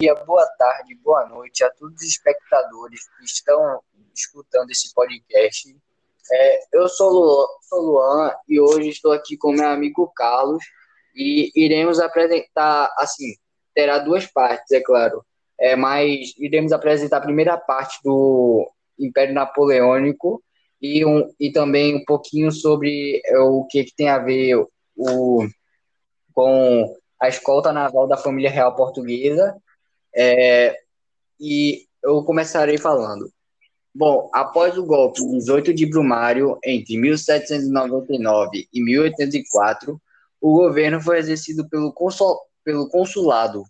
dia, boa tarde, boa noite a todos os espectadores que estão escutando esse podcast. É, eu sou Luan, sou Luan e hoje estou aqui com meu amigo Carlos e iremos apresentar, assim, terá duas partes, é claro, é, mas iremos apresentar a primeira parte do Império Napoleônico e, um, e também um pouquinho sobre é, o que, que tem a ver o, com a escolta naval da família real portuguesa. É, e eu começarei falando. Bom, após o golpe 18 de Brumário, entre 1799 e 1804, o governo foi exercido pelo, consul, pelo consulado,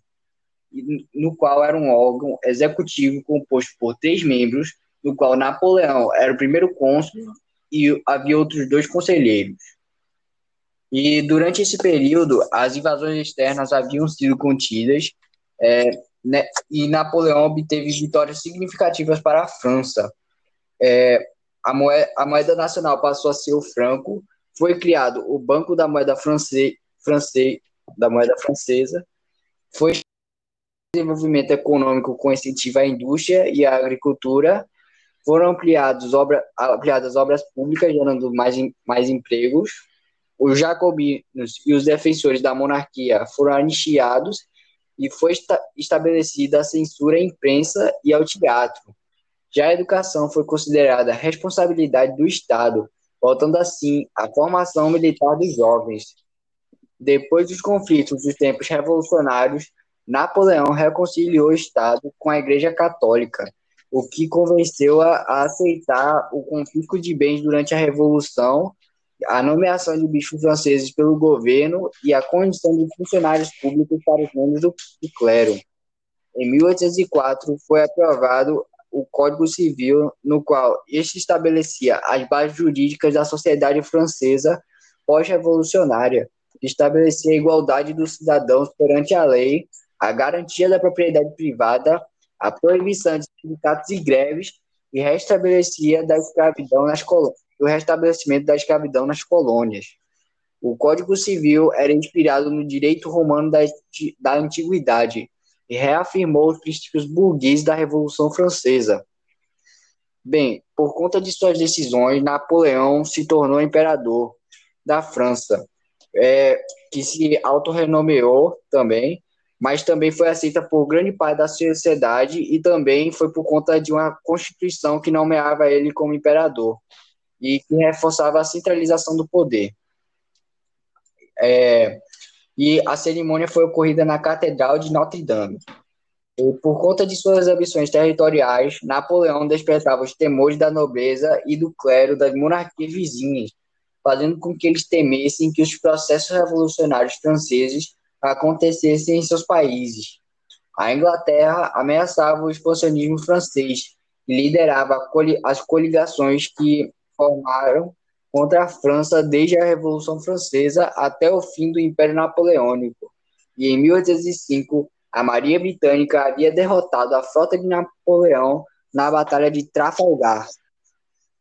no qual era um órgão executivo composto por três membros, no qual Napoleão era o primeiro cônsul e havia outros dois conselheiros. E durante esse período, as invasões externas haviam sido contidas é, né, e Napoleão obteve vitórias significativas para a França. É, a, moeda, a, moeda, nacional passou a ser o franco, foi criado o Banco da Moeda France, France, da Moeda Francesa, foi desenvolvimento econômico com incentivo à indústria e à agricultura, foram ampliados obra, ampliadas obras públicas, gerando mais, mais empregos, os jacobinos e os defensores da monarquia foram anistiados e foi esta estabelecida a censura à imprensa e ao teatro. Já a educação foi considerada responsabilidade do Estado, voltando assim à formação militar dos jovens. Depois dos conflitos dos tempos revolucionários, Napoleão reconciliou o Estado com a Igreja Católica, o que convenceu a, aceitar o confisco de bens durante a Revolução a nomeação de bispos franceses pelo governo e a condição de funcionários públicos para os membros do clero. Em 1804 foi aprovado o Código Civil, no qual este estabelecia as bases jurídicas da sociedade francesa pós-revolucionária, estabelecia a igualdade dos cidadãos perante a lei, a garantia da propriedade privada, a proibição de sindicatos e greves e restabelecia da escravidão nas colônias o restabelecimento da escravidão nas colônias. O Código Civil era inspirado no direito romano da, da antiguidade e reafirmou os princípios burgueses da Revolução Francesa. Bem, por conta de suas decisões, Napoleão se tornou imperador da França, é, que se autorrenomeou também, mas também foi aceita por grande parte da sociedade e também foi por conta de uma constituição que nomeava ele como imperador e que reforçava a centralização do poder. É, e a cerimônia foi ocorrida na Catedral de Notre Dame. E por conta de suas ambições territoriais, Napoleão despertava os temores da nobreza e do clero das monarquias vizinhas, fazendo com que eles temessem que os processos revolucionários franceses acontecessem em seus países. A Inglaterra ameaçava o expansionismo francês e liderava as coligações que formaram contra a França desde a Revolução Francesa até o fim do Império Napoleônico. E em 1805, a Marinha Britânica havia derrotado a frota de Napoleão na Batalha de Trafalgar.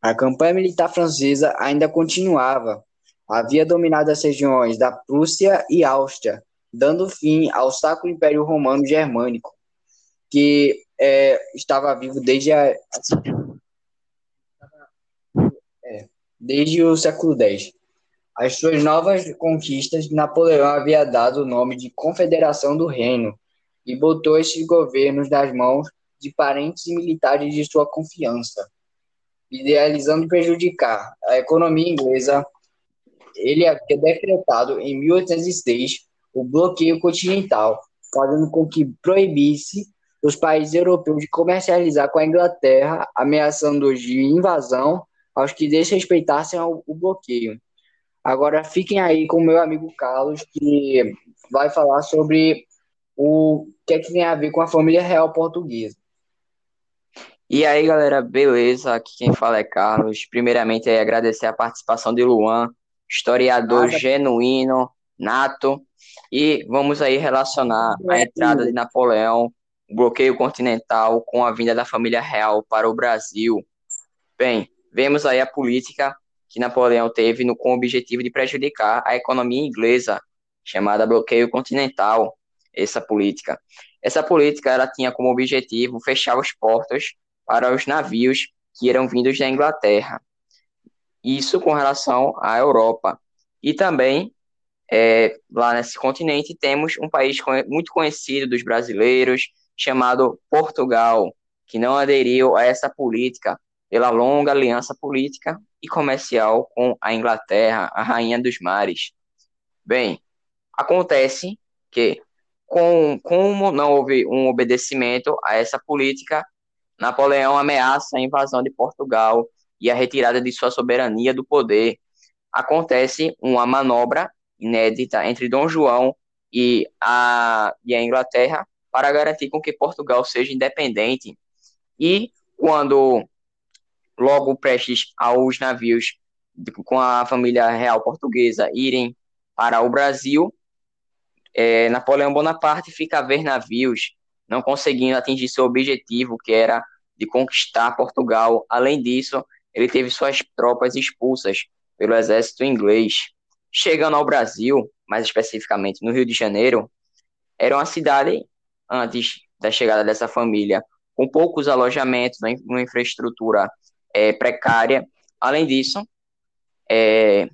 A campanha militar francesa ainda continuava. Havia dominado as regiões da Prússia e Áustria, dando fim ao Sacro Império Romano Germânico, que é, estava vivo desde a, desde o século X. Às suas novas conquistas, Napoleão havia dado o nome de Confederação do Reino e botou esses governos nas mãos de parentes e militares de sua confiança, idealizando prejudicar a economia inglesa. Ele havia decretado em 1806 o bloqueio continental, fazendo com que proibisse os países europeus de comercializar com a Inglaterra, ameaçando-os de invasão aos que desrespeitassem o, o bloqueio. Agora fiquem aí com o meu amigo Carlos, que vai falar sobre o que é que tem a ver com a família real portuguesa. E aí, galera, beleza? Aqui quem fala é Carlos. Primeiramente, é agradecer a participação de Luan, historiador Nada. genuíno, nato. E vamos aí relacionar a entrada de Napoleão, o bloqueio continental, com a vinda da família real para o Brasil. Bem, Vemos aí a política que Napoleão teve no, com o objetivo de prejudicar a economia inglesa, chamada bloqueio continental. essa política. Essa política ela tinha como objetivo fechar os portos para os navios que eram vindos da Inglaterra. Isso com relação à Europa. E também, é, lá nesse continente, temos um país muito conhecido dos brasileiros, chamado Portugal, que não aderiu a essa política pela longa aliança política e comercial com a Inglaterra, a rainha dos mares. Bem, acontece que, com, como não houve um obedecimento a essa política, Napoleão ameaça a invasão de Portugal e a retirada de sua soberania do poder. Acontece uma manobra inédita entre Dom João e a, e a Inglaterra para garantir com que Portugal seja independente. E quando logo prestes aos navios com a família real portuguesa irem para o Brasil, é, Napoleão Bonaparte fica a ver navios não conseguindo atingir seu objetivo, que era de conquistar Portugal. Além disso, ele teve suas tropas expulsas pelo exército inglês. Chegando ao Brasil, mais especificamente no Rio de Janeiro, era uma cidade, antes da chegada dessa família, com poucos alojamentos, uma infraestrutura é, precária. Além disso, é,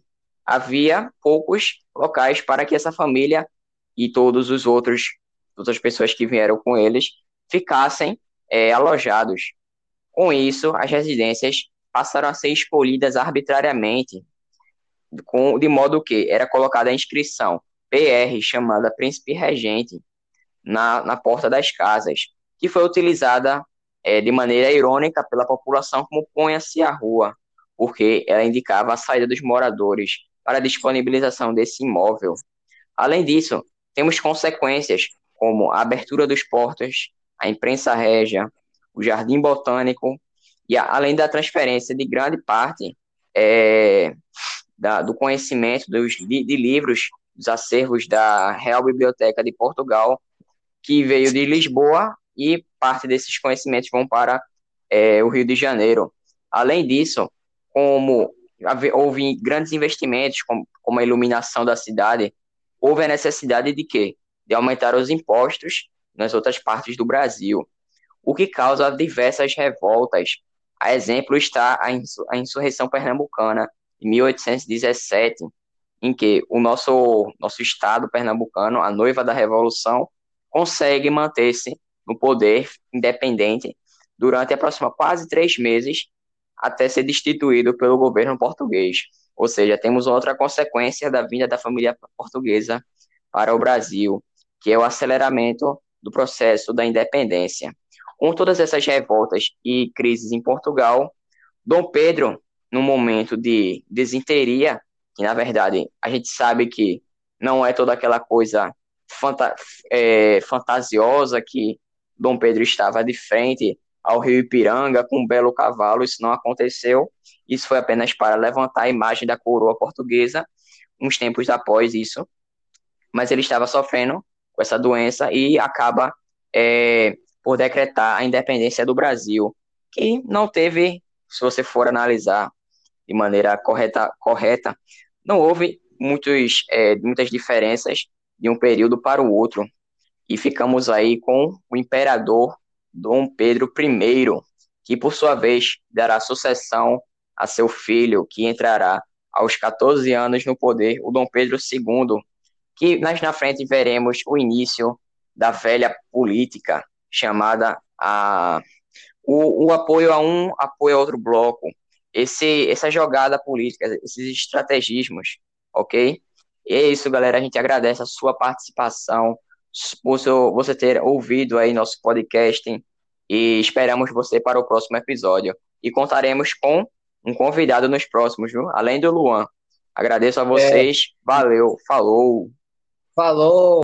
havia poucos locais para que essa família e todos os outros outras pessoas que vieram com eles ficassem é, alojados. Com isso, as residências passaram a ser escolhidas arbitrariamente, com, de modo que era colocada a inscrição PR, chamada Príncipe Regente, na, na porta das casas, que foi utilizada é, de maneira irônica pela população como ponha-se à rua, porque ela indicava a saída dos moradores para a disponibilização desse imóvel. Além disso, temos consequências como a abertura dos portos, a imprensa régia, o jardim botânico, e a, além da transferência de grande parte é, da, do conhecimento dos, de, de livros, dos acervos da Real Biblioteca de Portugal, que veio de Lisboa e parte desses conhecimentos vão para é, o Rio de Janeiro. Além disso, como houve grandes investimentos, como, como a iluminação da cidade, houve a necessidade de quê? De aumentar os impostos nas outras partes do Brasil, o que causa diversas revoltas. A exemplo está a insurreição pernambucana, de 1817, em que o nosso, nosso estado pernambucano, a noiva da revolução, consegue manter-se no poder independente durante aproximadamente quase três meses até ser destituído pelo governo português. Ou seja, temos outra consequência da vinda da família portuguesa para o Brasil, que é o aceleramento do processo da independência. Com todas essas revoltas e crises em Portugal, Dom Pedro, no momento de desinteria, que na verdade a gente sabe que não é toda aquela coisa fanta é, fantasiosa que Dom Pedro estava de frente ao rio Ipiranga com um belo cavalo, isso não aconteceu. Isso foi apenas para levantar a imagem da coroa portuguesa uns tempos após isso. Mas ele estava sofrendo com essa doença e acaba é, por decretar a independência do Brasil, que não teve, se você for analisar de maneira correta, correta não houve muitos, é, muitas diferenças de um período para o outro. E ficamos aí com o imperador Dom Pedro I, que por sua vez dará sucessão a seu filho, que entrará aos 14 anos no poder, o Dom Pedro II, que mais na frente veremos o início da velha política chamada a o, o apoio a um, apoio a outro bloco, esse essa jogada política, esses estrategismos, ok? E é isso, galera. A gente agradece a sua participação por você ter ouvido aí nosso podcast e esperamos você para o próximo episódio. E contaremos com um convidado nos próximos, viu? Além do Luan. Agradeço a vocês. É. Valeu. Falou. Falou.